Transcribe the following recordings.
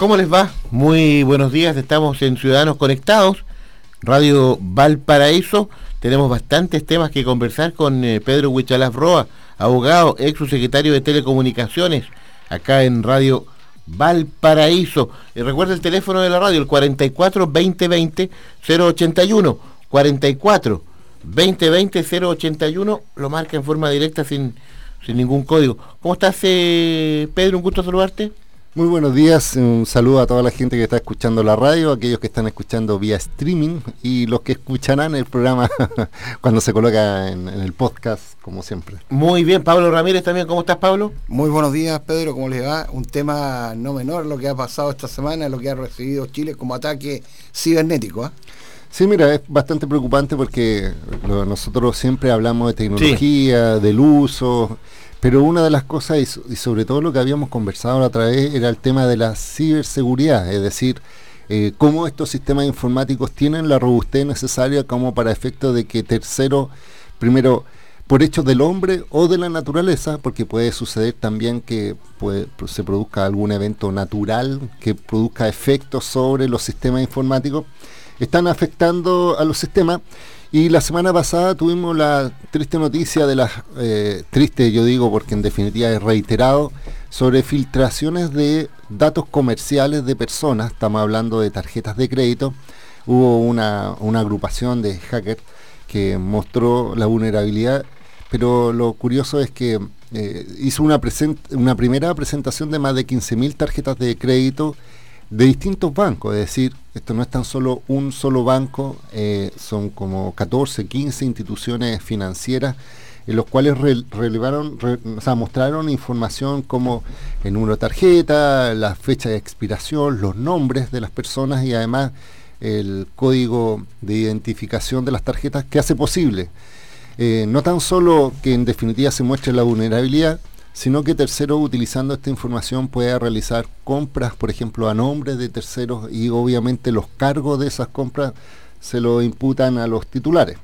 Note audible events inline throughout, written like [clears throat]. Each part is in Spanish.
¿Cómo les va? Muy buenos días, estamos en Ciudadanos Conectados, Radio Valparaíso. Tenemos bastantes temas que conversar con eh, Pedro Huichalaf Roa, abogado, ex secretario de Telecomunicaciones, acá en Radio Valparaíso. Y recuerda el teléfono de la radio, el 44 2020 081. 44 2020 081, lo marca en forma directa sin, sin ningún código. ¿Cómo estás, eh, Pedro? Un gusto saludarte. Muy buenos días, un saludo a toda la gente que está escuchando la radio, aquellos que están escuchando vía streaming y los que escucharán el programa [laughs] cuando se coloca en, el podcast, como siempre. Muy bien, Pablo Ramírez también, ¿cómo estás Pablo? Muy buenos días Pedro, ¿cómo les va? Un tema no menor lo que ha pasado esta semana, lo que ha recibido Chile como ataque cibernético. ¿eh? Sí, mira, es bastante preocupante porque nosotros siempre hablamos de tecnología, del uso pero una de las cosas, y, sobre todo lo que habíamos conversado la otra vez, era el tema de la ciberseguridad, es decir, eh, cómo estos sistemas informáticos tienen la robustez necesaria como para efecto de que terceros, primero, por hechos del hombre o de la naturaleza, porque puede suceder también que se produzca algún evento natural que produzca efectos sobre los sistemas informáticos, están afectando a los sistemas y la semana pasada tuvimos la triste noticia de las, eh, triste yo digo porque en definitiva es reiterado, sobre filtraciones de datos comerciales de personas, estamos hablando de tarjetas de crédito, hubo una, agrupación de hackers que mostró la vulnerabilidad, pero lo curioso es que eh, hizo una, una primera presentación de más de 15.000 tarjetas de crédito de distintos bancos, es decir, esto no es tan solo un solo banco, eh, son como 14, 15 instituciones financieras en los cuales relevaron, o sea, mostraron información como el número de tarjeta, la fecha de expiración, los nombres de las personas y además el código de identificación de las tarjetas que hace posible. Eh, no tan solo que en definitiva se muestre la vulnerabilidad, sino que terceros utilizando esta información pueda realizar compras, por ejemplo, a nombre de terceros y obviamente los cargos de esas compras se lo imputan a los titulares.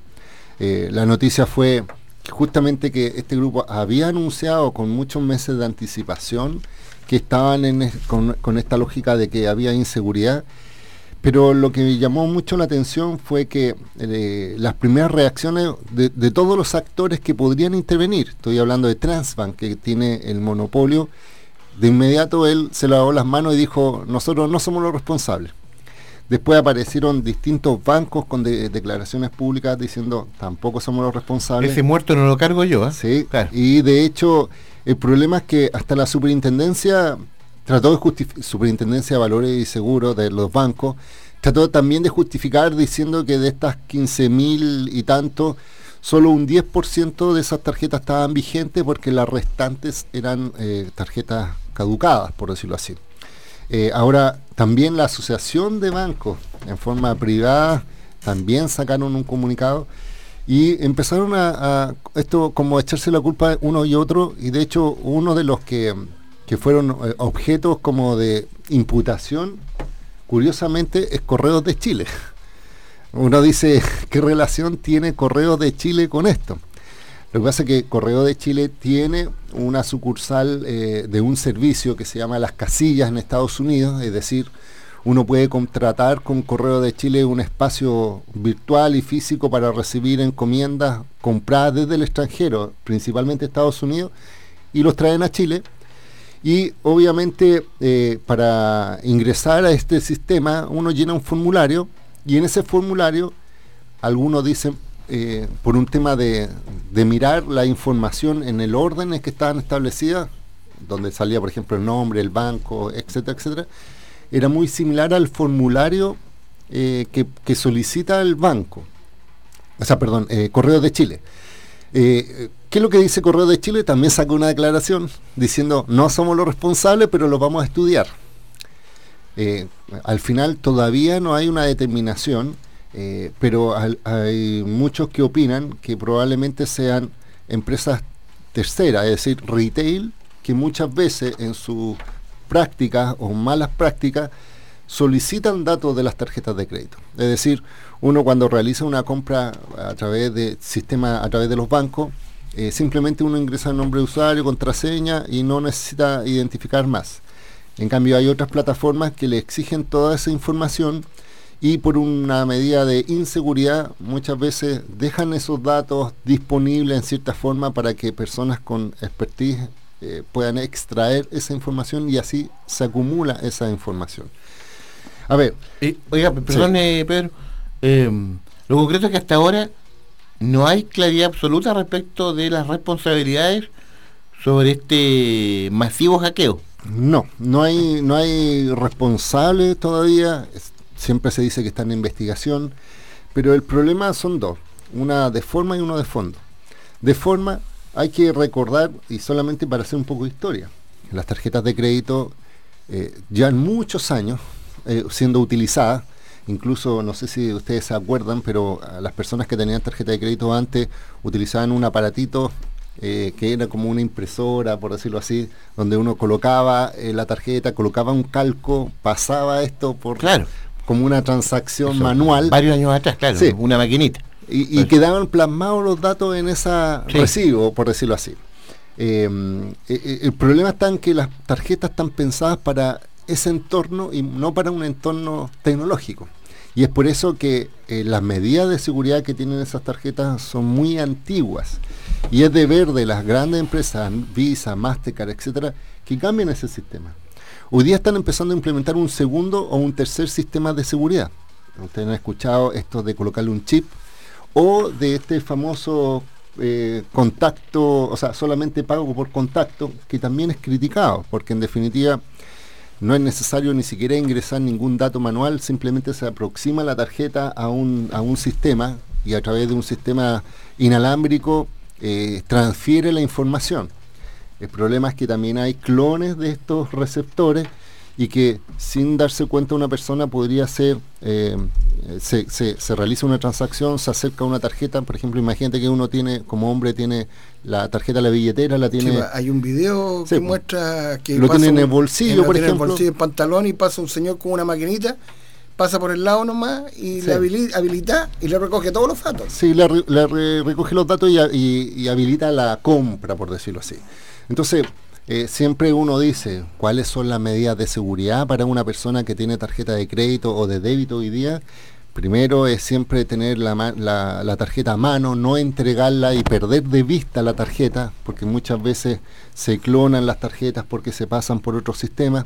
Eh, la noticia fue justamente que este grupo había anunciado con muchos meses de anticipación que estaban con esta lógica de que había inseguridad pero lo que me llamó mucho la atención fue que eh, las primeras reacciones de, todos los actores que podrían intervenir, estoy hablando de Transbank, que tiene el monopolio, de inmediato él se lavó las manos y dijo, nosotros no somos los responsables. Después aparecieron distintos bancos con declaraciones públicas diciendo, tampoco somos los responsables. Ese muerto no lo cargo yo. ¿eh? Sí, claro. y de hecho el problema es que hasta la superintendencia trató de justificar, Superintendencia de Valores y Seguros de los bancos, trató también de justificar diciendo que de estas 15 mil y tanto, solo un 10% de esas tarjetas estaban vigentes porque las restantes eran eh, tarjetas caducadas, por decirlo así. Eh, ahora, también la Asociación de Bancos, en forma privada, también sacaron un comunicado y empezaron a, a esto como echarse la culpa uno y otro, y de hecho uno de los que que fueron eh, objetos como de imputación, curiosamente es Correos de Chile. [laughs] Uno dice, ¿qué relación tiene Correos de Chile con esto? Lo que pasa es que Correo de Chile tiene una sucursal eh, de un servicio que se llama Las Casillas en Estados Unidos, es decir, uno puede contratar con Correo de Chile un espacio virtual y físico para recibir encomiendas compradas desde el extranjero, principalmente Estados Unidos, y los traen a Chile y obviamente eh, para ingresar a este sistema uno llena un formulario y en ese formulario algunos dicen eh, por un tema de, mirar la información en el orden en que estaban establecidas, donde salía por ejemplo el nombre, el banco, etcétera, etcétera, era muy similar al formulario eh, que, que, solicita el banco, o sea, perdón, Correo de Chile. Eh, ¿Qué es lo que dice Correo de Chile? También sacó una declaración diciendo no somos los responsables, pero lo vamos a estudiar. Eh, al final todavía no hay una determinación, eh, pero hay muchos que opinan que probablemente sean empresas terceras, es decir, retail, que muchas veces en sus prácticas o malas prácticas solicitan datos de las tarjetas de crédito. Es decir, uno cuando realiza una compra a través de sistema, a través de los bancos, eh, simplemente uno ingresa el nombre de usuario, contraseña y no necesita identificar más. En cambio hay otras plataformas que le exigen toda esa información y por una medida de inseguridad muchas veces dejan esos datos disponibles en cierta forma para que personas con expertise eh, puedan extraer esa información y así se acumula esa información. A ver. oiga, perdone, Pedro. Eh, lo concreto es que hasta ahora no hay claridad absoluta respecto de las responsabilidades sobre este masivo hackeo. No, no hay, no hay responsables todavía. Siempre se dice que está en investigación. Pero el problema son dos. Una de forma y uno de fondo. De forma, hay que recordar, y solamente para hacer un poco de historia, las tarjetas de crédito eh, llevan muchos años eh, siendo utilizadas Incluso, no sé si ustedes se acuerdan, pero las personas que tenían tarjeta de crédito antes utilizaban un aparatito eh, que era como una impresora, por decirlo así, donde uno colocaba eh, la tarjeta, colocaba un calco, pasaba esto por claro. como una transacción manual. Varios años atrás, claro, una maquinita. Y, quedaban plasmados los datos en esa recibo, por decirlo así. Eh, el problema está en que las tarjetas están pensadas para ese entorno y no para un entorno tecnológico. Y es por eso que eh, las medidas de seguridad que tienen esas tarjetas son muy antiguas. Y es deber de las grandes empresas, Visa, Mastercard, etcétera, que cambien ese sistema. Hoy día están empezando a implementar un segundo o un tercer sistema de seguridad. Ustedes han escuchado esto de colocarle un chip o de este famoso eh, contacto, o sea, solamente pago por contacto, que también es criticado, porque en definitiva no es necesario ni siquiera ingresar ningún dato manual, simplemente se aproxima la tarjeta a un, a un sistema y a través de un sistema inalámbrico eh, transfiere la información. El problema es que también hay clones de estos receptores y que sin darse cuenta una persona podría ser, eh, se, se, realiza una transacción, se acerca a una tarjeta, por ejemplo, imagínate que uno tiene, como hombre, tiene la tarjeta, la billetera, la tiene... hay un video que muestra que... Lo tiene en el bolsillo, por ejemplo. En el bolsillo, pantalón y pasa un señor con una maquinita pasa por el lado nomás y le habilita, y le recoge todos los datos. Sí, le, recoge los datos y, habilita la compra, por decirlo así. Entonces, eh, siempre uno dice cuáles son las medidas de seguridad para una persona que tiene tarjeta de crédito o de débito hoy día. Primero es siempre tener la, tarjeta a mano, no entregarla y perder de vista la tarjeta, porque muchas veces se clonan las tarjetas porque se pasan por otros sistemas.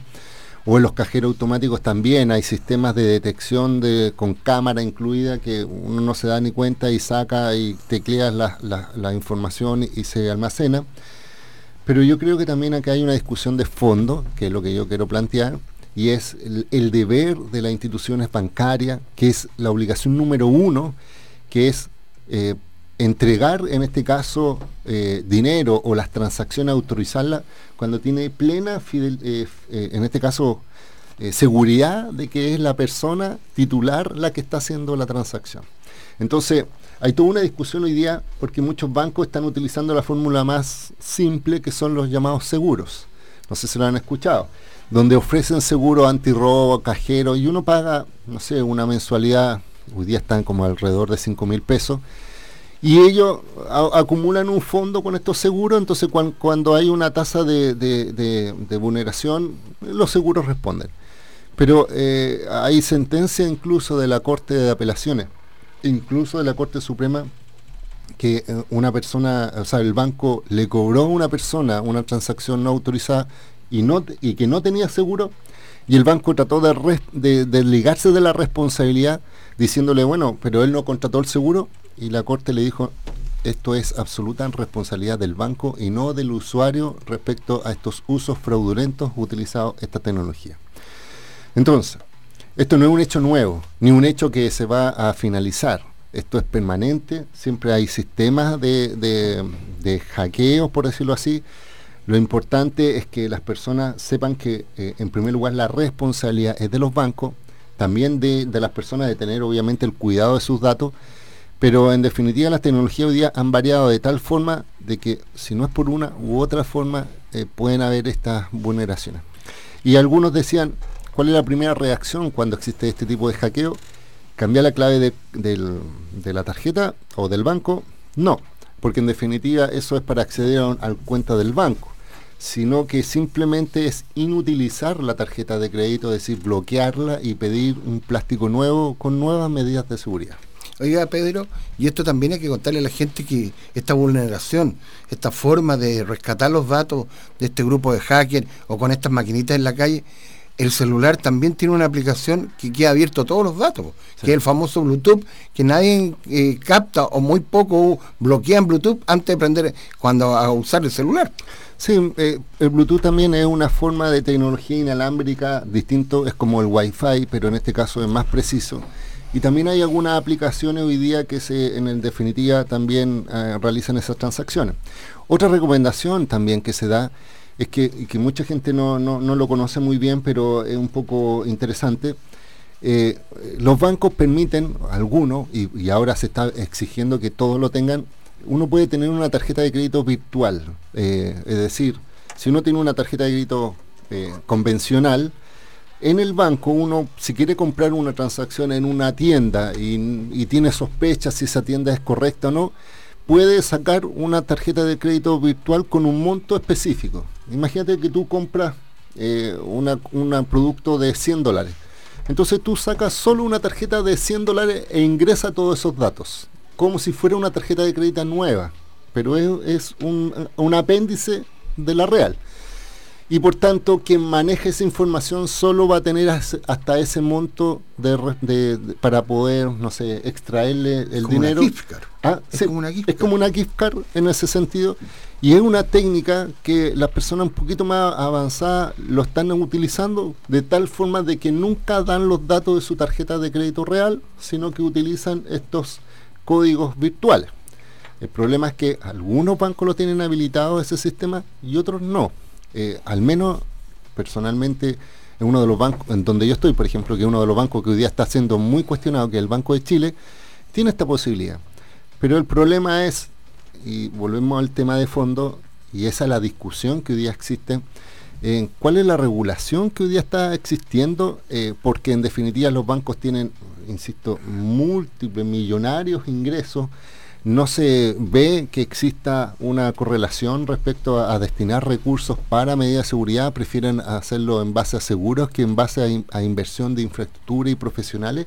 O en los cajeros automáticos también hay sistemas de detección de, con cámara incluida que uno no se da ni cuenta y saca y tecleas la, la información y se almacena. Pero yo creo que también acá hay una discusión de fondo, que es lo que yo quiero plantear, y es el, deber de las instituciones bancarias, que es la obligación número uno, que es eh, entregar en este caso eh, dinero o las transacciones, autorizarlas cuando tiene plena, fidel, eh, en este caso, seguridad de que es la persona titular la que está haciendo la transacción. Entonces, hay toda una discusión hoy día porque muchos bancos están utilizando la fórmula más simple que son los llamados seguros. No sé si lo han escuchado. Donde ofrecen seguro antirrobo, cajero y uno paga, no sé, una mensualidad, hoy día están como alrededor de 5 mil pesos. Y ellos acumulan un fondo con estos seguros, entonces cuando hay una tasa de, vulneración, los seguros responden. Pero eh, hay sentencia incluso de la Corte de Apelaciones incluso de la Corte Suprema que eh, una persona, o sea, el banco le cobró a una persona una transacción no autorizada y, no, y que no tenía seguro, y el banco trató de, de, desligarse de la responsabilidad diciéndole, bueno, pero él no contrató el seguro, y la Corte le dijo, esto es absoluta responsabilidad del banco y no del usuario respecto a estos usos fraudulentos utilizados esta tecnología. Entonces, esto no es un hecho nuevo, ni un hecho que se va a finalizar. Esto es permanente, siempre hay sistemas de, hackeos, por decirlo así. Lo importante es que las personas sepan que, eh, en primer lugar, la responsabilidad es de los bancos, también de, las personas de tener, obviamente, el cuidado de sus datos, pero en definitiva las tecnologías hoy día han variado de tal forma de que si no es por una u otra forma, eh, pueden haber estas vulneraciones. Y algunos decían, ¿Cuál es la primera reacción cuando existe este tipo de hackeo? ¿Cambiar la clave de, la tarjeta o del banco? No, porque en definitiva eso es para acceder a, la cuenta del banco. sino que simplemente es inutilizar la tarjeta de crédito, es decir, bloquearla y pedir un plástico nuevo con nuevas medidas de seguridad. Oiga, Pedro, y esto también hay que contarle a la gente que esta vulneración, esta forma de rescatar los datos de este grupo de hackers o con estas maquinitas en la calle, el celular también tiene una aplicación que queda abierto todos los datos, que es el famoso Bluetooth, que nadie eh, capta o muy poco bloquea en Bluetooth antes de aprender cuando a usar el celular. Sí, eh, el Bluetooth también es una forma de tecnología inalámbrica distinto, es como el Wi-Fi, pero en este caso es más preciso. Y también hay algunas aplicaciones hoy día que se, en definitiva también eh, realizan esas transacciones. Otra recomendación también que se da es que, mucha gente no, lo conoce muy bien, pero es un poco interesante. Eh, los bancos permiten, algunos, y, ahora se está exigiendo que todos lo tengan, uno puede tener una tarjeta de crédito virtual. Eh, es decir, si uno tiene una tarjeta de crédito eh, convencional, en el banco uno, si quiere comprar una transacción en una tienda y, tiene sospechas si esa tienda es correcta o no, puede sacar una tarjeta de crédito virtual con un monto específico. Imagínate que tú compras eh, un producto de 100 dólares. Entonces tú sacas solo una tarjeta de 100 dólares e ingresa todos esos datos como si fuera una tarjeta de crédito nueva, pero es, un, apéndice de la real. Y por tanto, quien maneje esa información solo va a tener hasta ese monto de, para poder, no sé, extraerle el dinero. Ah, es, como una gift es como una gift card en ese sentido. Y es una técnica que las personas un poquito más avanzadas lo están utilizando de tal forma de que nunca dan los datos de su tarjeta de crédito real, sino que utilizan estos códigos virtuales. El problema es que algunos bancos lo tienen habilitado ese sistema y otros no. Eh, al menos personalmente en uno de los bancos, en donde yo estoy, por ejemplo, que uno de los bancos que hoy día está siendo muy cuestionado, que es el Banco de Chile, tiene esta posibilidad. Pero el problema es, y volvemos al tema de fondo, y esa es la discusión que hoy día existe, en cuál es la regulación que hoy día está existiendo, eh, porque en definitiva los bancos tienen insisto, múltiples millonarios ingresos, no se ve que exista una correlación respecto a, destinar recursos para medidas de seguridad, prefieren hacerlo en base a seguros que en base a, inversión de infraestructura y profesionales.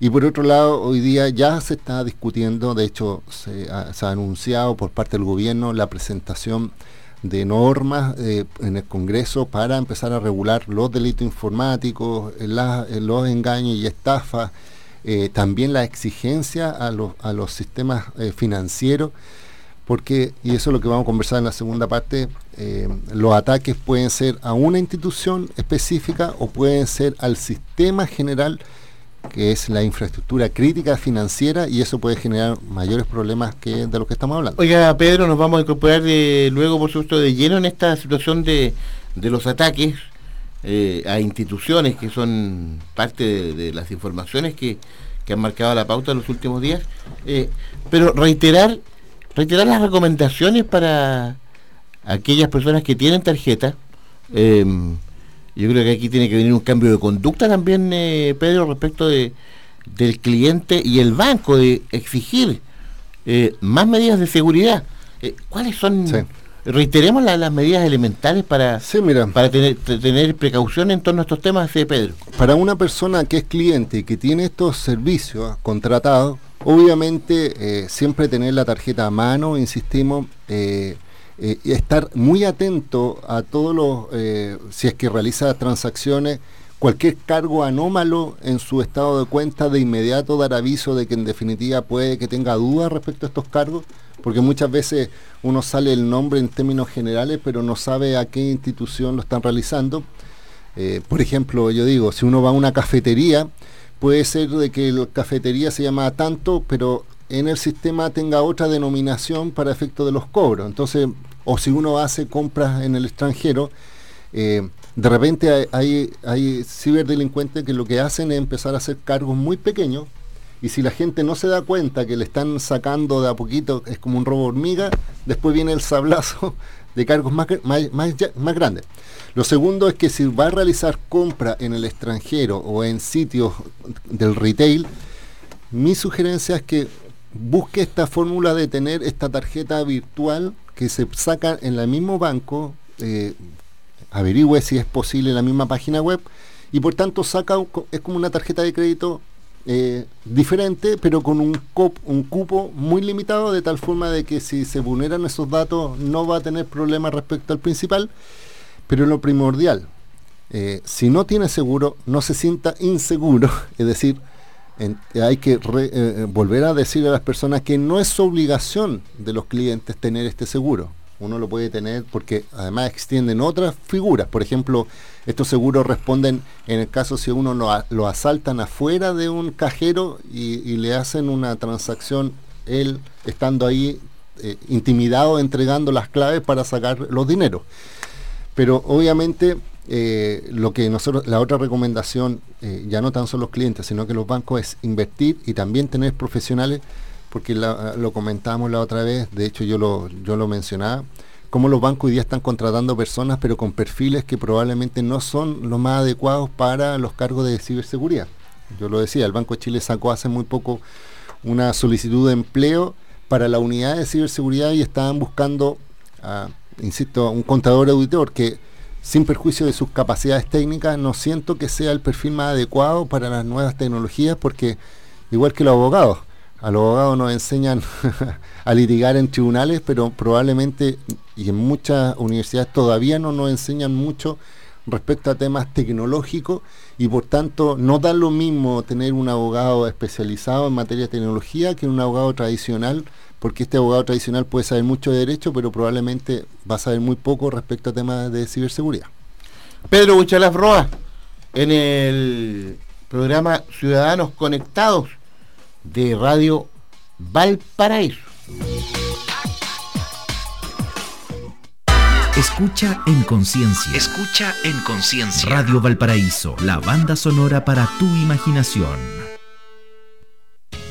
Y por otro lado, hoy día ya se está discutiendo, de hecho se ha, anunciado por parte del gobierno la presentación de normas eh, en el Congreso para empezar a regular los delitos informáticos, los engaños y estafas, eh, también la exigencia a los, a los sistemas eh, financieros, porque, y eso es lo que vamos a conversar en la segunda parte, los ataques pueden ser a una institución específica o pueden ser al sistema general que es la infraestructura crítica financiera y eso puede generar mayores problemas que de lo que estamos hablando. Oiga, Pedro, nos vamos a incorporar de, luego, por supuesto, de lleno en esta situación de, de los ataques eh, a instituciones que son parte de, las informaciones que, han marcado la pauta en los últimos días. Eh, pero reiterar, reiterar las recomendaciones para aquellas personas que tienen tarjeta. Eh, yo creo que aquí tiene que venir un cambio de conducta también, eh, Pedro, respecto de, del cliente y el banco, de exigir eh, más medidas de seguridad. Eh, ¿Cuáles son? Reiteremos las medidas elementales para, para tener, tener precaución en torno a estos temas, Pedro. Para una persona que es cliente y que tiene estos servicios contratados, obviamente siempre tener la tarjeta a mano, insistimos, eh, y estar muy atento a todos los, eh, si es que realiza transacciones, cualquier cargo anómalo en su estado de cuenta, de inmediato dar aviso de que en definitiva puede que tenga dudas respecto a estos cargos, porque muchas veces uno sale el nombre en términos generales, pero no sabe a qué institución lo están realizando. Eh, por ejemplo, yo digo, si uno va a una cafetería, puede ser de que la cafetería se llama tanto, pero en el sistema tenga otra denominación para efecto de los cobros. Entonces, o si uno hace compras en el extranjero, eh, de repente hay, hay, ciberdelincuentes que lo que hacen es empezar a hacer cargos muy pequeños y si la gente no se da cuenta que le están sacando de a poquito, es como un robo hormiga, después viene el sablazo de cargos más, más, más, grandes. Lo segundo es que si va a realizar compra en el extranjero o en sitios del retail, mi sugerencia es que busque esta fórmula de tener esta tarjeta virtual que se saca en el mismo banco eh, averigüe si es posible en la misma página web y por tanto saca, es como una tarjeta de crédito eh, diferente, pero con un, cupo muy limitado, de tal forma de que si se vulneran esos datos no va a tener problemas respecto al principal, pero lo primordial, eh, si no tiene seguro, no se sienta inseguro, [laughs] es decir, hay que eh, volver a decirle a las personas que no es obligación de los clientes tener este seguro. Uno lo puede tener porque además extienden otras figuras. Por ejemplo, estos seguros responden en el caso si uno lo, asaltan afuera de un cajero y, le hacen una transacción, él estando ahí eh, intimidado, entregando las claves para sacar los dineros. Pero obviamente eh, lo que nosotros, la otra recomendación, eh, ya no tan solo los clientes, sino que los bancos es invertir y también tener profesionales, porque lo comentábamos la otra vez, de hecho yo lo, yo lo mencionaba, cómo los bancos hoy día están contratando personas, pero con perfiles que probablemente no son los más adecuados para los cargos de ciberseguridad. Yo lo decía, el Banco de Chile sacó hace muy poco una solicitud de empleo para la unidad de ciberseguridad y estaban buscando, insisto, un contador auditor que sin perjuicio de sus capacidades técnicas, no siento que sea el perfil más adecuado para las nuevas tecnologías, porque igual que los abogados, a los abogados nos enseñan [laughs] a litigar en tribunales, pero probablemente, y en muchas universidades todavía no nos enseñan mucho respecto a temas tecnológicos y por tanto no da lo mismo tener un abogado especializado en materia de tecnología que un abogado tradicional porque este abogado tradicional puede saber mucho de derecho, pero probablemente va a saber muy poco respecto a temas de ciberseguridad. Pedro Buchalaf Roa, en el programa Ciudadanos Conectados de Radio Valparaíso. Escucha en conciencia. Escucha en conciencia. Radio Valparaíso, la banda sonora para tu imaginación.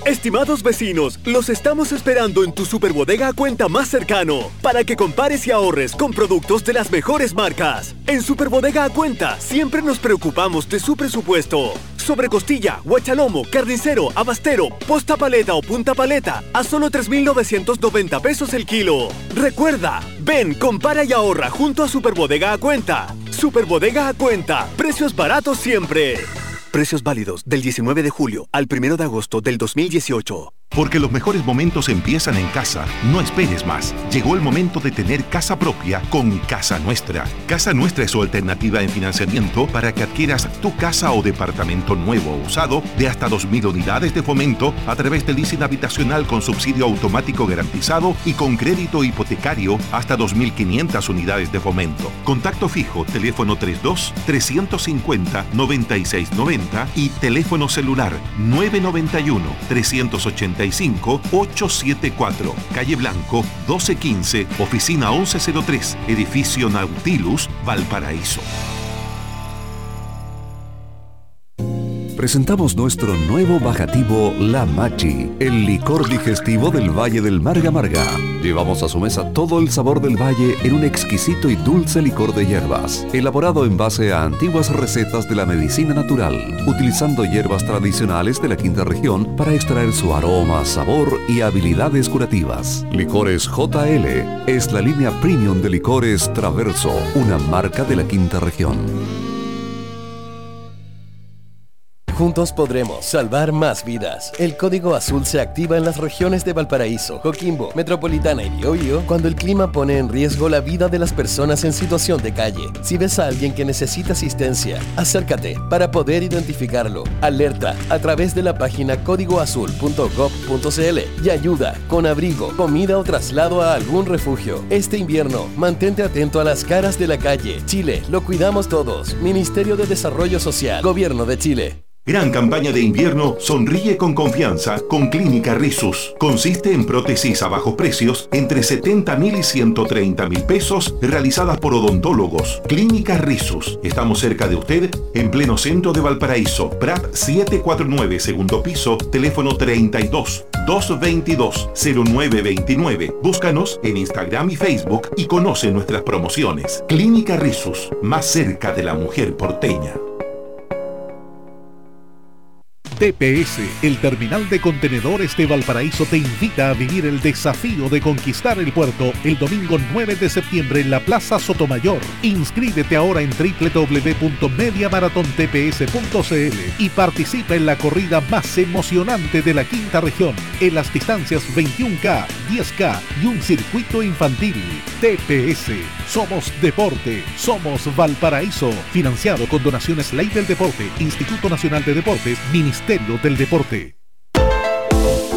Estimados vecinos, los estamos esperando en tu Superbodega a cuenta más cercano para que compares y ahorres con productos de las mejores marcas. En Superbodega a cuenta siempre nos preocupamos de su presupuesto. Sobre costilla, guachalomo, carnicero, abastero, posta paleta o punta paleta a solo 3.990 pesos el kilo. Recuerda, ven, compara y ahorra junto a Superbodega a cuenta. Superbodega a cuenta, precios baratos siempre. Precios válidos del 19 de julio al 1 de agosto del 2018. Porque los mejores momentos empiezan en casa. No esperes más. Llegó el momento de tener casa propia con Casa Nuestra. Casa Nuestra es su alternativa en financiamiento para que adquieras tu casa o departamento nuevo o usado de hasta 2.000 unidades de fomento a través del leasing habitacional con subsidio automático garantizado y con crédito hipotecario hasta 2.500 unidades de fomento. Contacto fijo, teléfono 32 350 9690 y teléfono celular 991 380 874, calle Blanco 1215, oficina 1103, edificio Nautilus, Valparaíso. Presentamos nuestro nuevo bajativo La Machi, el licor digestivo del Valle del Marga Marga. Llevamos a su mesa todo el sabor del valle en un exquisito y dulce licor de hierbas, elaborado en base a antiguas recetas de la medicina natural, utilizando hierbas tradicionales de la quinta región para extraer su aroma, sabor y habilidades curativas. Licores JL es la línea premium de licores Traverso, una marca de la quinta región. Juntos podremos salvar más vidas. El código azul se activa en las regiones de Valparaíso, Coquimbo, Metropolitana y Biobío cuando el clima pone en riesgo la vida de las personas en situación de calle. Si ves a alguien que necesita asistencia, acércate para poder identificarlo. Alerta a través de la página códigoazul.gov.cl y ayuda con abrigo, comida o traslado a algún refugio. Este invierno, mantente atento a las caras de la calle. Chile, lo cuidamos todos. Ministerio de Desarrollo Social, Gobierno de Chile. Gran campaña de invierno Sonríe con confianza con Clínica Risus. Consiste en prótesis a bajos precios entre 70 mil y 130 mil pesos realizadas por odontólogos. Clínica Risus. Estamos cerca de usted en pleno centro de Valparaíso. Prat 749, segundo piso, teléfono 32 222 0929. Búscanos en Instagram y Facebook y conoce nuestras promociones. Clínica Risus, más cerca de la mujer porteña. TPS, el terminal de contenedores de Valparaíso, te invita a vivir el desafío de conquistar el puerto el domingo 9 de septiembre en la Plaza Sotomayor. Inscríbete ahora en www.mediamaratontps.cl y participa en la corrida más emocionante de la quinta región, en las distancias 21K, 10K y un circuito infantil. TPS, somos deporte, somos Valparaíso, financiado con donaciones Ley del Deporte, Instituto Nacional de Deportes, Ministerio del Deporte.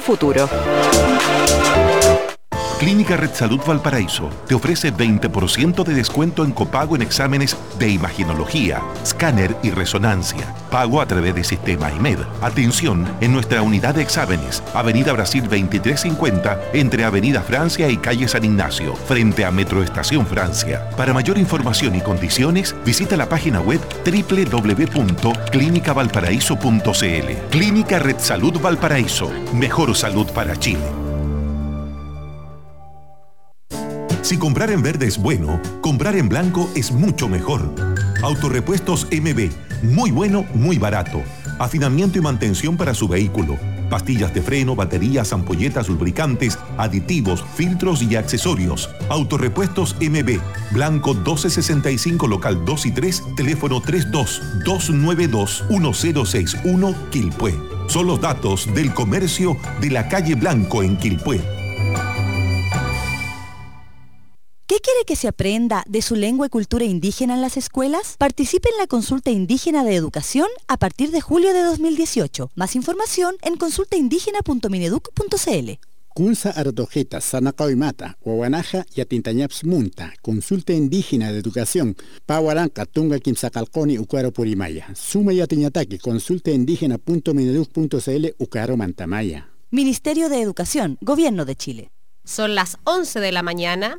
futuro. Clínica Red Salud Valparaíso te ofrece 20% de descuento en copago en exámenes de imaginología, escáner y resonancia. Pago a través del sistema IMED. Atención en nuestra unidad de exámenes, Avenida Brasil 2350, entre Avenida Francia y Calle San Ignacio, frente a Metro Estación Francia. Para mayor información y condiciones, visita la página web www.clínicavalparaíso.cl. Clínica Red Salud Valparaíso. Mejor salud para Chile. Si comprar en verde es bueno, comprar en blanco es mucho mejor. Autorepuestos MB, muy bueno, muy barato. Afinamiento y mantención para su vehículo. Pastillas de freno, baterías, ampolletas, lubricantes, aditivos, filtros y accesorios. Autorepuestos MB, Blanco 1265, local 2 y 3, teléfono 32-292-1061, Quilpué. Son los datos del comercio de la calle Blanco en Quilpué. ¿Qué quiere que se aprenda de su lengua y cultura indígena en las escuelas? Participe en la consulta indígena de educación a partir de julio de 2018. Más información en consultaindígena.mineduc.cl. Kunsa Artojeta, Sanakaoimata, Huawanaja y Atintañaps Munta, Consulta Indígena de Educación, Pahuaranca, Tunga Kimsacalconi, Ucaro Purimaya. Suma y Atiñataki, Consulta Indígena.mineduc.cl, Ucaro Mantamaya. Ministerio de Educación, Gobierno de Chile. Son las 11 de la mañana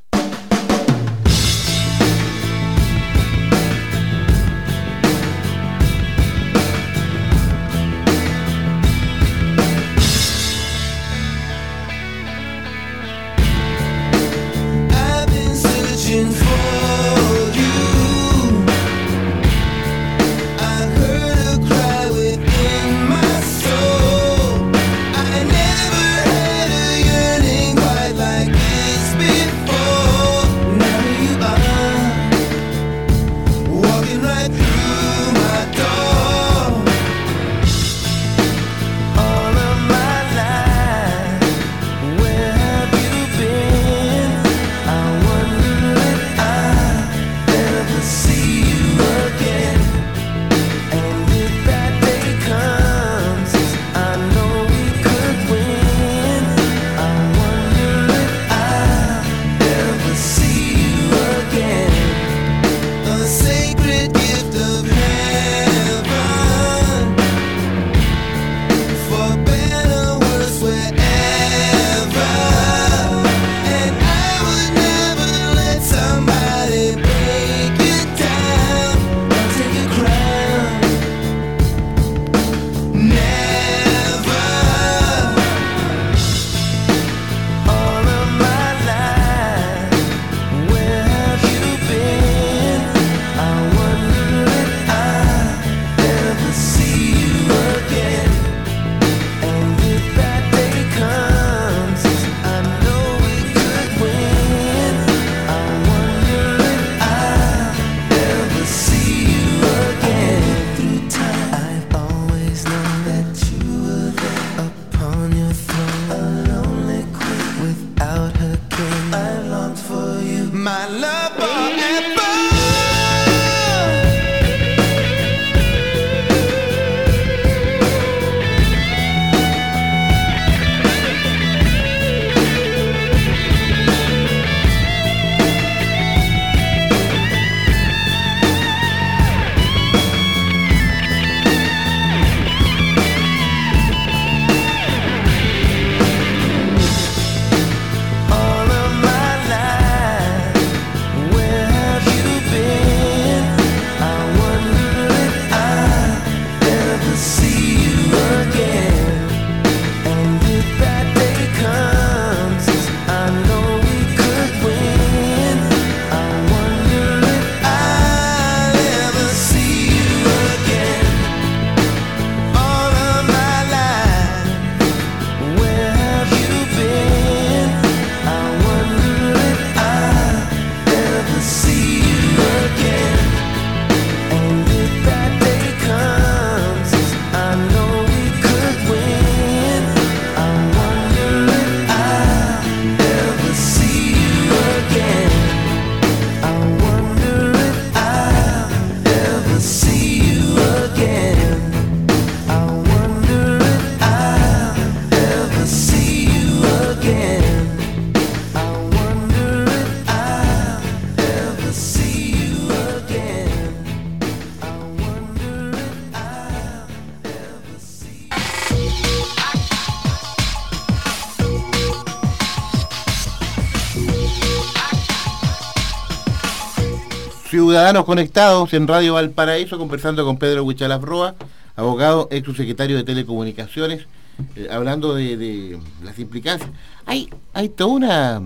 Ciudadanos Conectados en Radio Valparaíso, conversando con Pedro Huichalafroa, abogado, ex subsecretario de Telecomunicaciones, eh, hablando de, las implicancias. Hay, hay toda una,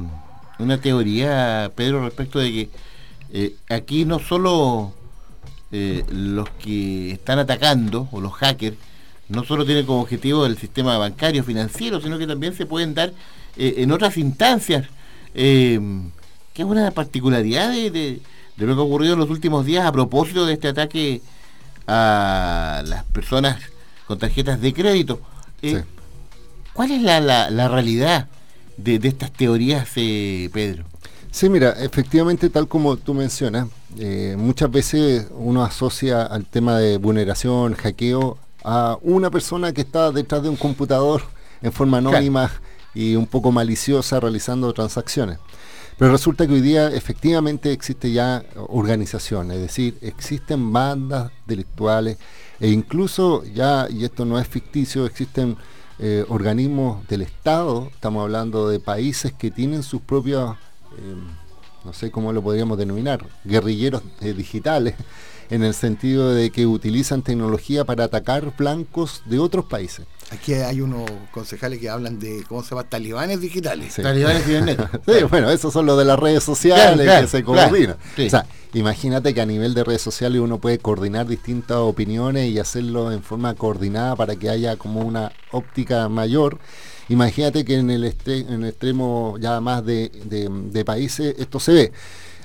una teoría, Pedro, respecto de que eh, aquí no solo eh, los que están atacando, o los hackers, no solo tienen como objetivo el sistema bancario, financiero, sino que también se pueden dar en otras instancias, que es una particularidad de de lo que ha ocurrido en los últimos días a propósito de este ataque a las personas con tarjetas de crédito. Eh, ¿Cuál es la, realidad de, estas teorías, eh, Pedro? Sí, mira, efectivamente, tal como tú mencionas, eh, muchas veces uno asocia al tema de vulneración, hackeo, a una persona que está detrás de un computador en forma anónima y un poco maliciosa realizando transacciones. Pero resulta que hoy día efectivamente existe ya organización, es decir, existen bandas delictuales e incluso ya, y esto no es ficticio, existen eh, organismos del Estado, estamos hablando de países que tienen sus propios, eh, no sé cómo lo podríamos denominar, guerrilleros eh, digitales, en el sentido de que utilizan tecnología para atacar blancos de otros países. Aquí hay unos concejales que hablan de, ¿cómo se llama? Talibanes digitales. Talibanes [laughs] sí, bueno, esos son los de las redes sociales que se coordinan. O sea, imagínate que a nivel de redes sociales uno puede coordinar distintas opiniones y hacerlo en forma coordinada para que haya como una óptica mayor. Imagínate que en el, en el extremo ya más de, de países esto se ve.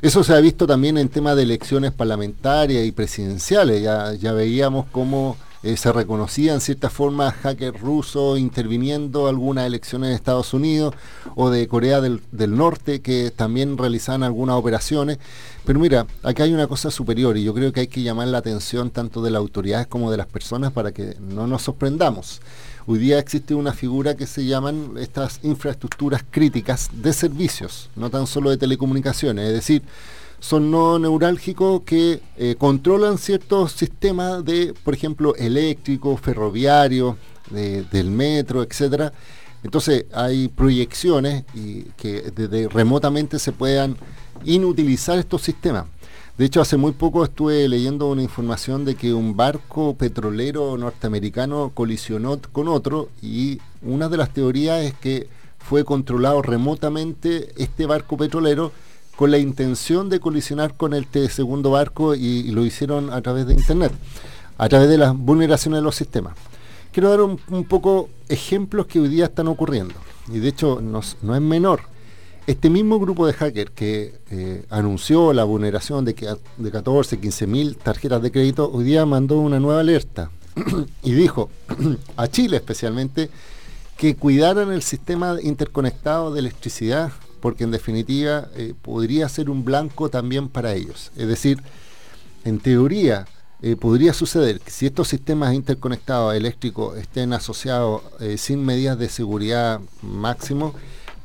Eso se ha visto también en temas de elecciones parlamentarias y presidenciales. Ya, ya veíamos cómo eh, se reconocían en cierta forma hackers rusos interviniendo algunas elecciones de Estados Unidos o de Corea del, Norte que también realizaban algunas operaciones. Pero mira, acá hay una cosa superior y yo creo que hay que llamar la atención tanto de las autoridades como de las personas para que no nos sorprendamos. Hoy día existe una figura que se llaman estas infraestructuras críticas de servicios, no tan solo de telecomunicaciones, es decir, son no neurálgicos que eh, controlan ciertos sistemas de, por ejemplo, eléctrico, ferroviario, del metro, etcétera. Entonces hay proyecciones y que desde remotamente se puedan inutilizar estos sistemas. De hecho, hace muy poco estuve leyendo una información de que un barco petrolero norteamericano colisionó con otro y una de las teorías es que fue controlado remotamente este barco petrolero con la intención de colisionar con el segundo barco y, lo hicieron a través de Internet, a través de las vulneraciones de los sistemas. Quiero dar un, poco ejemplos que hoy día están ocurriendo, y de hecho no, es menor. Este mismo grupo de hackers que eh, anunció la vulneración de, de 14, 15 mil tarjetas de crédito, hoy día mandó una nueva alerta [clears throat] y dijo [clears throat] a Chile especialmente que cuidaran el sistema interconectado de electricidad porque en definitiva eh, podría ser un blanco también para ellos. Es decir, en teoría eh, podría suceder que si estos sistemas interconectados eléctricos estén asociados eh, sin medidas de seguridad máximo,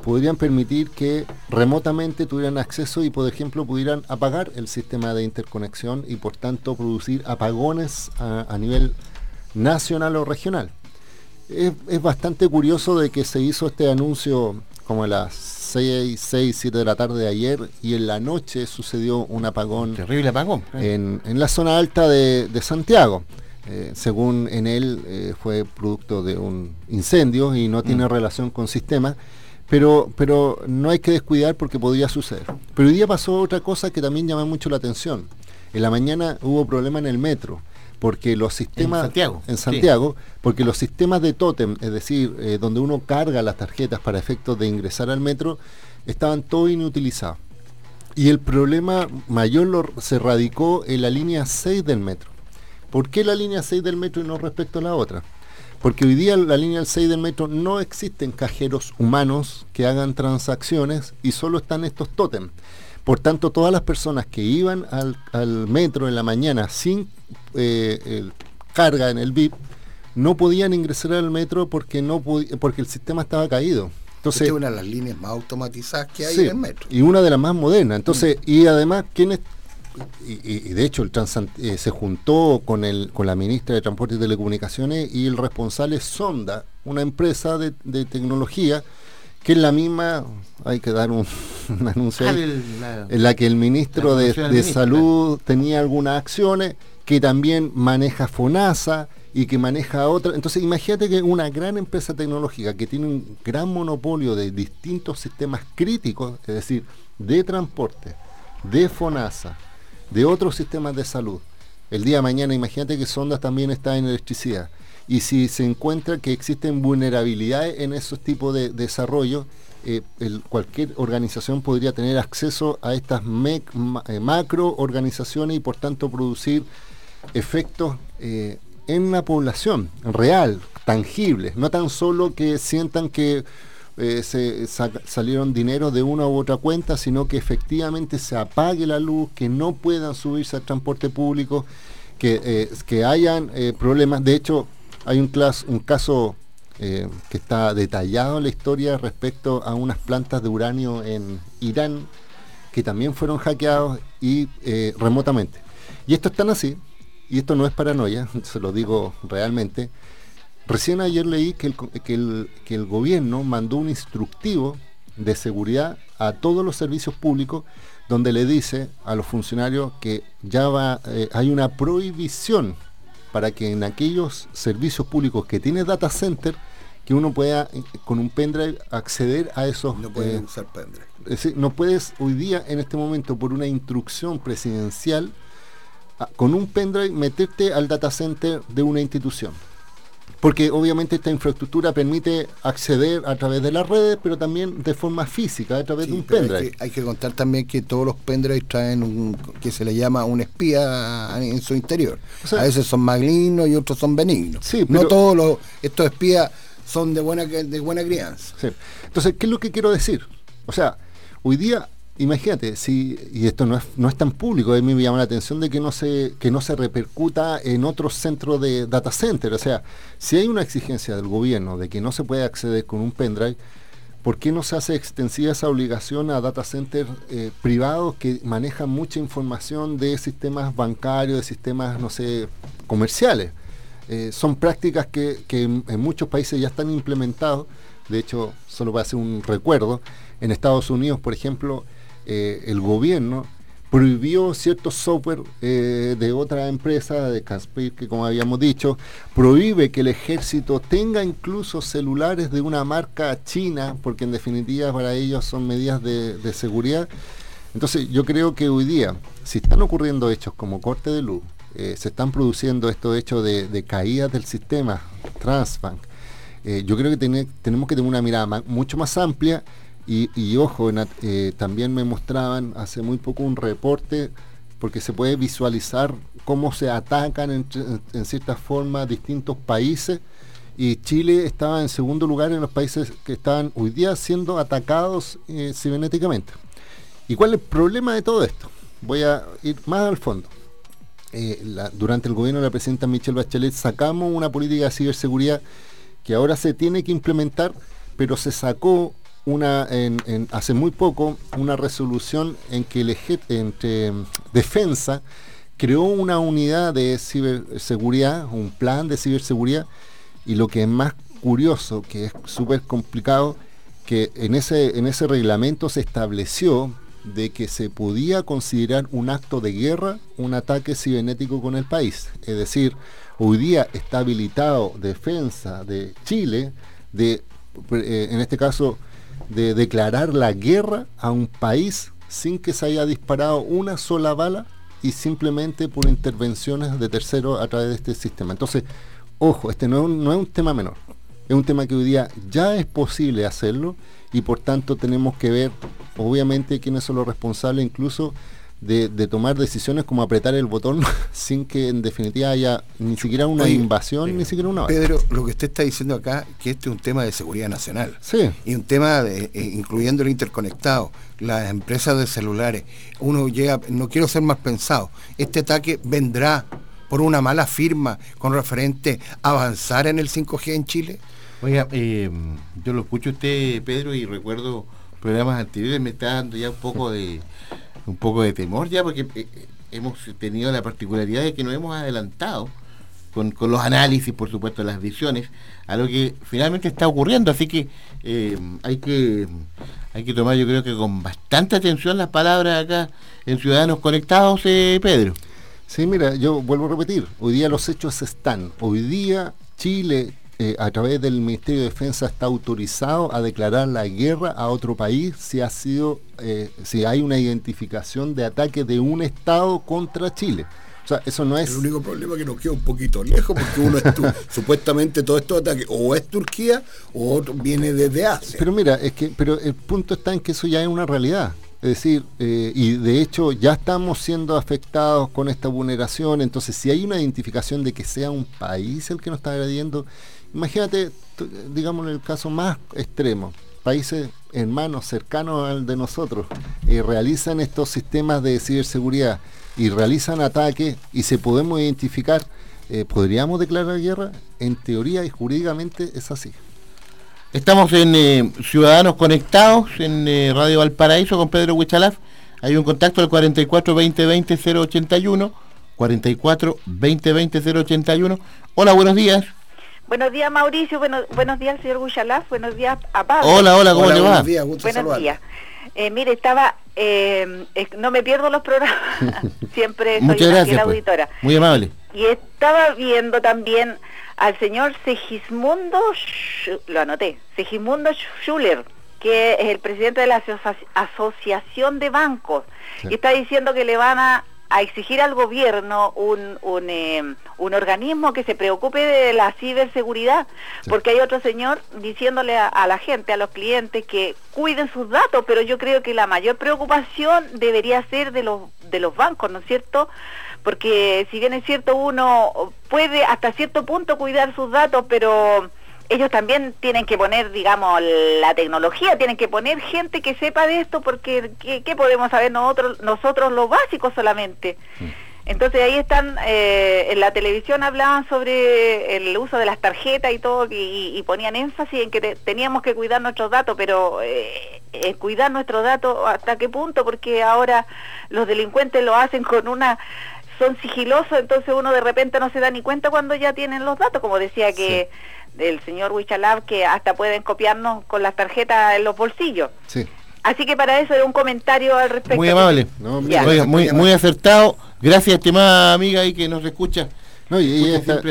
podrían permitir que remotamente tuvieran acceso y, por ejemplo, pudieran apagar el sistema de interconexión y, por tanto, producir apagones a, nivel nacional o regional. Es, es, bastante curioso de que se hizo este anuncio como las 6, 6, 7 de la tarde de ayer y en la noche sucedió un apagón. Terrible apagón. En, la zona alta de, Santiago. Eh, según en él eh, fue producto de un incendio y no tiene mm. relación con sistema, pero, pero no hay que descuidar porque podría suceder. Pero hoy día pasó otra cosa que también llama mucho la atención. En la mañana hubo problema en el metro porque los sistemas en Santiago, en Santiago porque los sistemas de tótem, es decir, eh, donde uno carga las tarjetas para efectos de ingresar al metro, estaban todos inutilizados. Y el problema mayor se radicó en la línea 6 del metro. ¿Por qué la línea 6 del metro y no respecto a la otra? Porque hoy día la línea 6 del metro no existen cajeros humanos que hagan transacciones y solo están estos tótem. Por tanto, todas las personas que iban al, al metro en la mañana sin eh, carga en el VIP, no podían ingresar al metro porque no porque el sistema estaba caído. Entonces, es una de las líneas más automatizadas que hay en el metro. Y una de las más modernas. Entonces, mm. y además, ¿quiénes y, de hecho el eh, se juntó con, el, con la ministra de Transporte y Telecomunicaciones y el responsable Sonda, una empresa de, tecnología que es la misma, hay que dar un, [laughs] anuncio en la que el ministro de, Salud tenía algunas acciones, que también maneja FONASA y que maneja otra. Entonces imagínate que una gran empresa tecnológica que tiene un gran monopolio de distintos sistemas críticos, es decir, de transporte, de FONASA, de otros sistemas de salud. El día de mañana, imagínate que Sondas también está en electricidad y si se encuentra que existen vulnerabilidades en esos tipos de desarrollo, eh, cualquier organización podría tener acceso a estas eh, macro organizaciones y por tanto producir efectos eh, en la población real, tangibles, no tan solo que sientan que se salieron dinero de una u otra cuenta, sino que efectivamente se apague la luz, que no puedan subirse al transporte público, que, que hayan problemas. De hecho, hay un, un caso eh, que está detallado en la historia respecto a unas plantas de uranio en Irán que también fueron hackeados y eh, remotamente. Y esto es tan así, y esto no es paranoia, [laughs] se lo digo realmente. Recién ayer leí que el, que el, gobierno mandó un instructivo de seguridad a todos los servicios públicos donde le dice a los funcionarios que ya va, eh, hay una prohibición para que en aquellos servicios públicos que tiene data center, que uno pueda eh, con un pendrive acceder a esos... No puedes eh, usar pendrive. no puedes hoy día, en este momento, por una instrucción presidencial, con un pendrive meterte al data center de una institución porque obviamente esta infraestructura permite acceder a través de las redes, pero también de forma física, a través de un pendrive. Hay que, contar también que todos los pendrives traen un que se le llama un espía en su interior. a veces son malignos y otros son benignos. no todos los, estos espías son de buena de buena crianza. Entonces, ¿qué es lo que quiero decir? O sea, hoy día Imagínate, si, y esto no es, no es tan público, a mí me llama la atención de que no se, que no se repercuta en otros centros de data center. O sea, si hay una exigencia del gobierno de que no se puede acceder con un pendrive, ¿por qué no se hace extensiva esa obligación a data centers eh, privados que manejan mucha información de sistemas bancarios, de sistemas, no sé, comerciales? Eh, son prácticas que, en, muchos países ya están implementados. De hecho, solo para hacer un recuerdo, en Estados Unidos, por ejemplo, eh, el gobierno prohibió ciertos software eh, de otra empresa, de Casper, que como habíamos dicho, prohíbe que el ejército tenga incluso celulares de una marca china, porque en definitiva para ellos son medidas de, seguridad. Entonces yo creo que hoy día, si están ocurriendo hechos como corte de luz, eh, se están produciendo estos hechos de, de caídas del sistema Transbank, yo creo que tenemos que tener una mirada mucho más amplia y, ojo, eh, también me mostraban hace muy poco un reporte porque se puede visualizar cómo se atacan en, cierta forma distintos países y Chile estaba en segundo lugar en los países que estaban hoy día siendo atacados eh, cibernéticamente. ¿Y cuál es el problema de todo esto? Voy a ir más al fondo. Eh, durante el gobierno de la presidenta Michelle Bachelet sacamos una política de ciberseguridad que ahora se tiene que implementar, pero se sacó una en, hace muy poco una resolución en que el entre defensa creó una unidad de ciberseguridad, un plan de ciberseguridad, y lo que es más curioso, que es súper complicado, que en ese, en ese reglamento se estableció de que se podía considerar un acto de guerra un ataque cibernético con el país. Es decir, hoy día está habilitado defensa de Chile de, eh, en este caso, de declarar la guerra a un país sin que se haya disparado una sola bala y simplemente por intervenciones de terceros a través de este sistema. Entonces, ojo, este no es, un, no es un tema menor, es un tema que hoy día ya es posible hacerlo y por tanto tenemos que ver, obviamente, quiénes son los responsables, incluso de, tomar decisiones como apretar el botón [laughs] sin que en definitiva haya ni siquiera una invasión, ni siquiera una... Pedro, lo que usted está diciendo acá, que este es un tema de seguridad nacional. Sí. Y un tema de, eh, incluyendo el interconectado, las empresas de celulares. Uno llega, no quiero ser más pensado, este ataque vendrá por una mala firma con referente a avanzar en el 5G en Chile. Oiga, eh, yo lo escucho usted, Pedro, y recuerdo programas anteriores, me está dando ya un poco de un poco de temor ya porque eh, eh, hemos tenido la particularidad de que nos hemos adelantado con, los análisis, por supuesto, las visiones, a lo que finalmente está ocurriendo. Así que eh, hay que hay que tomar, yo creo que con bastante atención las palabras acá en Ciudadanos Conectados, eh, Pedro. Sí, mira, yo vuelvo a repetir, hoy día los hechos están. Hoy día Chile, eh, a través del Ministerio de Defensa, está autorizado a declarar la guerra a otro país si ha sido, si hay una identificación de ataque de un Estado contra Chile. O sea, eso no es. El único problema es que nos queda un poquito lejos porque uno es [laughs] supuestamente todo esto ataque o es Turquía o otro viene desde Asia. Pero mira, es que pero el punto está en que eso ya es una realidad. Es decir, eh, y de hecho ya estamos siendo afectados con esta vulneración, entonces si hay una identificación de que sea un país el que nos está agrediendo, imagínate, digamos en el caso más extremo, países hermanos cercanos al de nosotros eh, realizan estos sistemas de ciberseguridad y realizan ataques y se podemos identificar, eh, ¿podríamos declarar guerra? En teoría y jurídicamente es así. Estamos en eh, Ciudadanos Conectados, en eh, Radio Valparaíso con Pedro Huichalaf. Hay un contacto al 44 20 20 081. 44 20 20 081. Hola, buenos días. Buenos días, Mauricio. buenos días, señor Huichalaf. Buenos días a Pablo. Hola, hola, ¿cómo le va? Buenos días, buenos días. Eh, mire, estaba, eh, no me pierdo los programas, [laughs] siempre soy Muchas gracias, pues. auditora. Muy amable. Y estaba viendo también al señor Segismundo, lo anoté, Segismundo Schuller, que es el presidente de la Asociación de Bancos, y está diciendo que le van a a exigir al gobierno un, un, eh, un, organismo que se preocupe de la ciberseguridad, porque hay otro señor diciéndole a, la gente, a los clientes, que cuiden sus datos, pero yo creo que la mayor preocupación debería ser de los, de los bancos, ¿no es cierto? Porque si bien es cierto, uno puede hasta cierto punto cuidar sus datos, pero ellos también tienen que poner, digamos, la tecnología, tienen que poner gente que sepa de esto, porque ¿qué, podemos saber nosotros, nosotros lo básico solamente? Mm. Entonces ahí están, eh, en la televisión hablaban sobre el uso de las tarjetas y todo, y, ponían énfasis en que teníamos que cuidar nuestros datos, pero eh, eh, cuidar nuestros datos hasta qué punto, porque ahora los delincuentes lo hacen con una son sigilosos, entonces uno de repente no se da ni cuenta cuando ya tienen los datos, como decía que del señor Wichalab que hasta pueden copiarnos con las tarjetas en los bolsillos. Sí. Así que para eso era un comentario al respecto. Muy amable, muy, muy acertado. Gracias, estimada amiga ahí que nos escucha. No, y, ella está,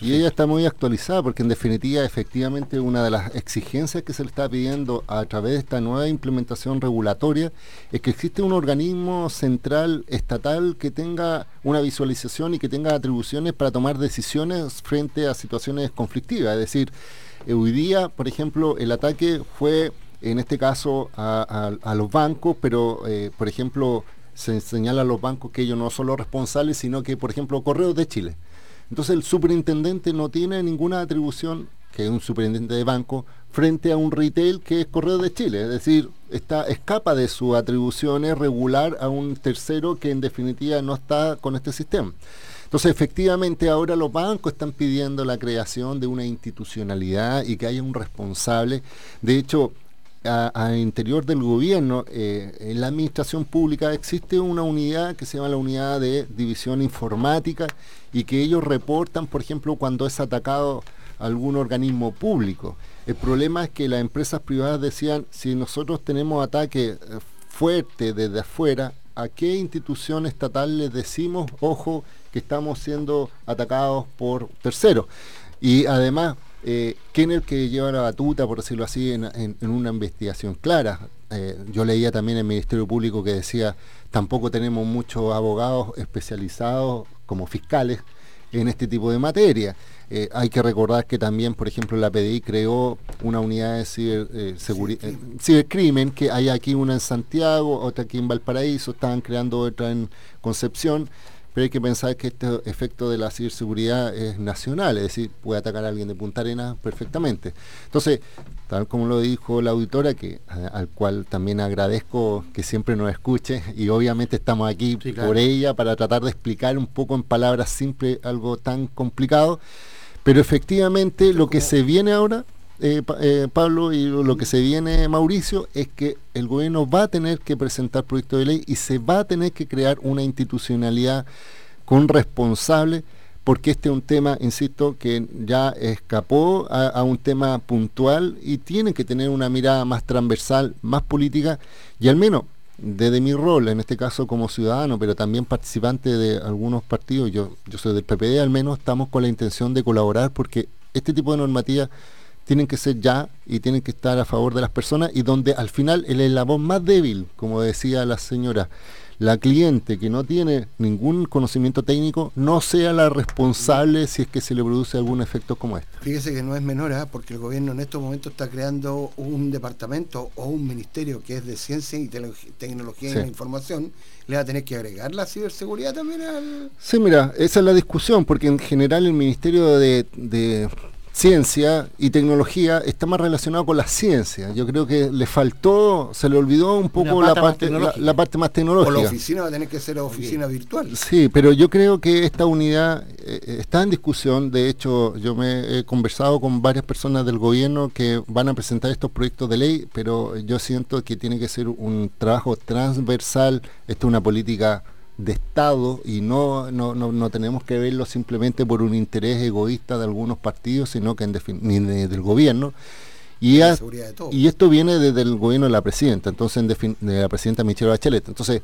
y ella está muy actualizada porque en definitiva efectivamente una de las exigencias que se le está pidiendo a través de esta nueva implementación regulatoria es que existe un organismo central estatal que tenga una visualización y que tenga atribuciones para tomar decisiones frente a situaciones conflictivas. Es decir, eh, hoy día, por ejemplo, el ataque fue en este caso a, los bancos, pero eh, por ejemplo se señala a los bancos que ellos no son los responsables, sino que, por ejemplo, Correos de Chile. Entonces el superintendente no tiene ninguna atribución, que es un superintendente de banco, frente a un retail que es Correos de Chile. Es decir, está, escapa de sus atribuciones regular a un tercero que en definitiva no está con este sistema. Entonces, efectivamente, ahora los bancos están pidiendo la creación de una institucionalidad y que haya un responsable. De hecho, a, interior del gobierno, eh, en la administración pública, existe una unidad que se llama la unidad de división informática y que ellos reportan, por ejemplo, cuando es atacado algún organismo público. El problema es que las empresas privadas decían, si nosotros tenemos ataque eh, fuerte desde afuera, ¿a qué institución estatal les decimos, ojo, que estamos siendo atacados por terceros? Y además, eh, ¿quién es el que lleva la batuta, por decirlo así, en, una investigación clara? Eh, yo leía también en el Ministerio Público que decía, tampoco tenemos muchos abogados especializados como fiscales en este tipo de materia. Eh, hay que recordar que también, por ejemplo, la PDI creó una unidad de cibercrimen, que hay aquí una en Santiago, otra aquí en Valparaíso, estaban creando otra en Concepción pero hay que pensar que este efecto de la ciberseguridad es nacional, es decir, puede atacar a alguien de Punta Arenas perfectamente. Entonces, tal como lo dijo la auditora, que, al cual también agradezco que siempre nos escuche, y obviamente estamos aquí por ella para tratar de explicar un poco en palabras simples algo tan complicado, pero efectivamente lo que se viene ahora eh, eh, Pablo, y lo que se viene, Mauricio, es que el gobierno va a tener que presentar proyecto de ley y se va a tener que crear una institucionalidad con responsable porque este es un tema, insisto, que ya escapó a, un tema puntual y tienen que tener una mirada más transversal, más política, y al menos desde mi rol, en este caso como ciudadano, pero también participante de algunos partidos, yo, yo soy del PPD, al menos estamos con la intención de colaborar porque este tipo de normativas tienen que ser ya y tienen que estar a favor de las personas y donde al final el eslabón más débil, como decía la señora, la cliente que no tiene ningún conocimiento técnico no sea la responsable si es que se le produce algún efecto como este. Fíjese que no es menor, ¿ah? porque el gobierno en estos momentos está creando un departamento o un ministerio que es de ciencia y tecnología y la información. ¿Le va a tener que agregar la ciberseguridad también al...? Sí, mira, esa es la discusión, porque en general el Ministerio de ciencia y tecnología está más relacionado con la ciencia. Yo creo que le faltó, se le olvidó un poco la parte, la, parte más tecnológica. O la oficina va a tener que ser oficina virtual. Sí, pero yo creo que esta unidad eh, eh, está en discusión. De hecho, yo me he conversado con varias personas del gobierno que van a presentar estos proyectos de ley, pero yo siento que tiene que ser un trabajo transversal. Esto es una política de Estado y no, no, no, tenemos que verlo simplemente por un interés egoísta de algunos partidos, sino que en ni del gobierno. Y, y esto viene desde el gobierno de la presidenta, entonces de la presidenta Michelle Bachelet. Entonces,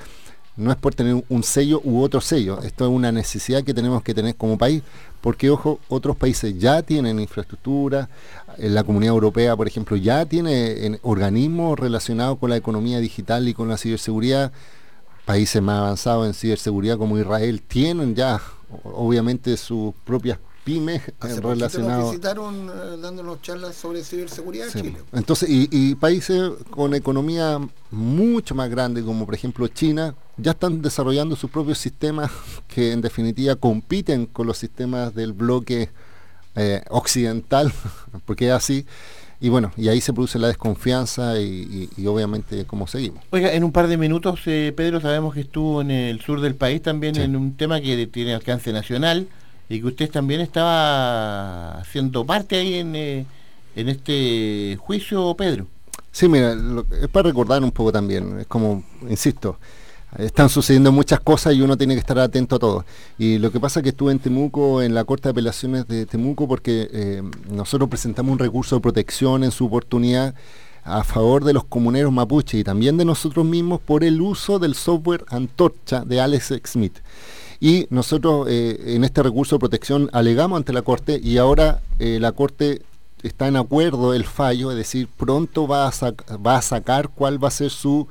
no es por tener un sello u otro sello, esto es una necesidad que tenemos que tener como país, porque ojo, otros países ya tienen infraestructura, la Comunidad Europea, por ejemplo, ya tiene organismos relacionados con la economía digital y con la ciberseguridad países más avanzados en ciberseguridad como Israel tienen ya obviamente sus propias pymes relacionadas. visitaron eh, dándonos charlas sobre ciberseguridad en Chile. Entonces, y, países con economía mucho más grande, como por ejemplo China, ya están desarrollando sus propios sistemas [laughs] que en definitiva compiten con los sistemas del bloque eh, occidental, [laughs] porque es así y bueno, y ahí se produce la desconfianza y, obviamente cómo seguimos. Oiga, en un par de minutos, eh, Pedro, sabemos que estuvo en el sur del país también en un tema que tiene alcance nacional y que usted también estaba haciendo parte ahí en, eh, en este juicio, Pedro. Sí, mira, es para recordar un poco también, es como, insisto, están sucediendo muchas cosas y uno tiene que estar atento a todo. Y lo que pasa es que estuve en Temuco, en la Corte de Apelaciones de Temuco, porque eh, nosotros presentamos un recurso de protección en su oportunidad a favor de los comuneros mapuche y también de nosotros mismos por el uso del software Antorcha de Alex Smith. Y nosotros eh, en este recurso de protección alegamos ante la Corte y ahora eh, la Corte está en acuerdo el fallo, es decir, pronto va a, va a sacar cuál va a ser su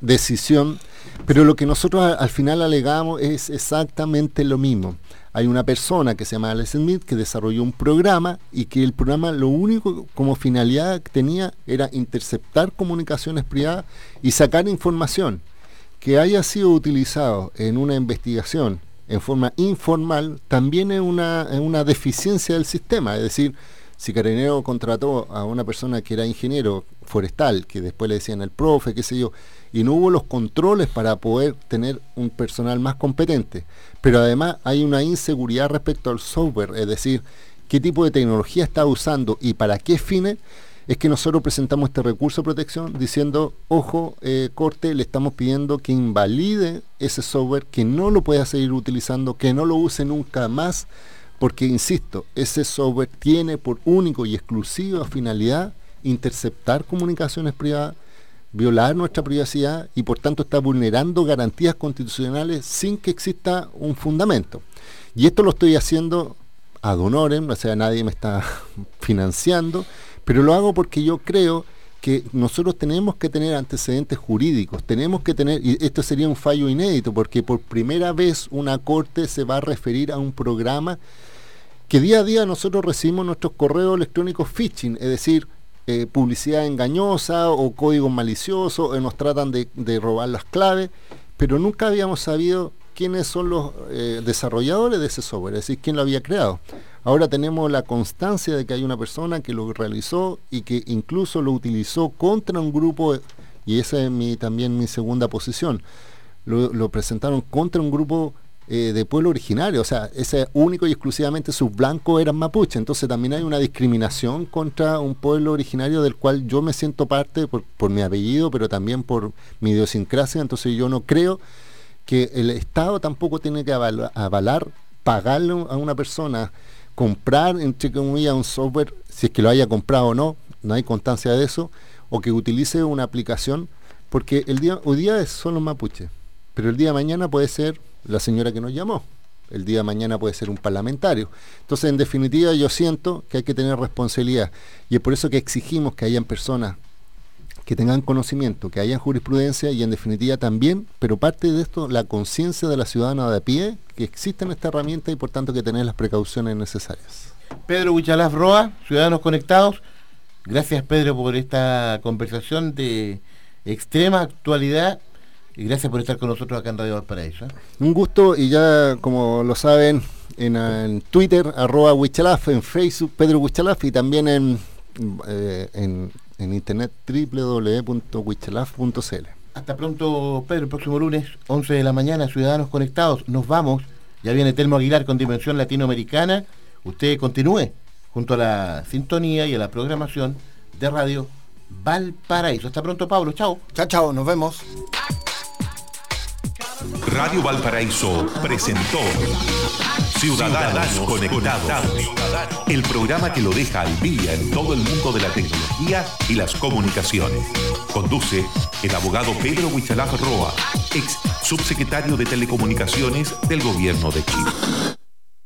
decisión, pero lo que nosotros al final alegamos es exactamente lo mismo. Hay una persona que se llama Alex Smith que desarrolló un programa y que el programa lo único como finalidad que tenía era interceptar comunicaciones privadas y sacar información que haya sido utilizado en una investigación en forma informal también es una, es una deficiencia del sistema, es decir, si Carabinero contrató a una persona que era ingeniero forestal, que después le decían el profe, qué sé yo, y no hubo los controles para poder tener un personal más competente. Pero además hay una inseguridad respecto al software, es decir, qué tipo de tecnología está usando y para qué fines, es que nosotros presentamos este recurso de protección diciendo, ojo, eh, corte, le estamos pidiendo que invalide ese software, que no lo pueda seguir utilizando, que no lo use nunca más, porque, insisto, ese software tiene por único y exclusiva finalidad interceptar comunicaciones privadas, violar nuestra privacidad y por tanto está vulnerando garantías constitucionales sin que exista un fundamento. Y esto lo estoy haciendo ad honorem, o sea, nadie me está [laughs] financiando, pero lo hago porque yo creo que nosotros tenemos que tener antecedentes jurídicos, tenemos que tener, y esto sería un fallo inédito, porque por primera vez una corte se va a referir a un programa que día a día nosotros recibimos nuestros correos electrónicos phishing, es decir, eh, publicidad engañosa o códigos maliciosos, o nos tratan de, robar las claves, pero nunca habíamos sabido quiénes son los eh, desarrolladores de ese software, es decir, quién lo había creado. Ahora tenemos la constancia de que hay una persona que lo realizó y que incluso lo utilizó contra un grupo, y esa es mi, también mi segunda posición, lo presentaron contra un grupo eh, de pueblo originario, o sea, ese único y exclusivamente sus blancos eran mapuche, entonces también hay una discriminación contra un pueblo originario del cual yo me siento parte por, mi apellido, pero también por mi idiosincrasia, entonces yo no creo que el Estado tampoco tiene que avalar, pagarle a una persona, comprar, entre comillas, un software, si es que lo haya comprado o no, no hay constancia de eso, o que utilice una aplicación, porque el día, hoy día son los mapuches, pero el día de mañana puede ser la señora que nos llamó, el día de mañana puede ser un parlamentario. Entonces, en definitiva, yo siento que hay que tener responsabilidad y es por eso que exigimos que hayan personas que tengan conocimiento, que hayan jurisprudencia y en definitiva también, pero parte de esto, la conciencia de la ciudadana de a pie, que existen esta herramienta y por tanto que tener las precauciones necesarias. Pedro Huichalaf Roa, Ciudadanos Conectados, gracias Pedro por esta conversación de extrema actualidad y gracias por estar con nosotros acá en Radio Valparaíso. ¿eh? Un gusto y ya como lo saben en, Twitter, arroba Huichalaf, en Facebook Pedro Huichalaf y también en, eh, en en internet www.wichalaf.cl. Hasta pronto, Pedro. El próximo lunes, 11 de la mañana, Ciudadanos Conectados. Nos vamos. Ya viene Telmo Aguilar con Dimensión Latinoamericana. Usted continúe junto a la sintonía y a la programación de Radio Valparaíso. Hasta pronto, Pablo. Chao. Chao, chao. Nos vemos. Radio Valparaíso presentó Ciudadanos Conectados, el programa que lo deja al día en todo el mundo de la tecnología y las comunicaciones. Conduce el abogado Pedro Huichalaf Roa, ex subsecretario de Telecomunicaciones del Gobierno de Chile.